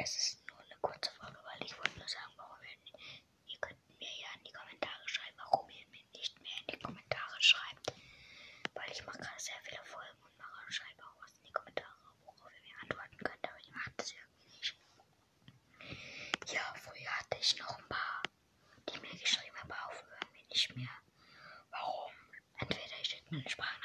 Es ist nur eine kurze Folge, weil ich wollte nur sagen, warum ihr, ihr könnt mir ja in die Kommentare schreiben, warum ihr mir nicht mehr in die Kommentare schreibt. Weil ich mache gerade sehr viele Folgen und mache und schreibe auch was in die Kommentare, worauf ihr mir antworten könnt, aber ich mache das irgendwie nicht. Ja, früher hatte ich noch ein paar, die mir geschrieben haben, aber auch irgendwie nicht mehr. Warum? Entweder ich schicke eine Sprache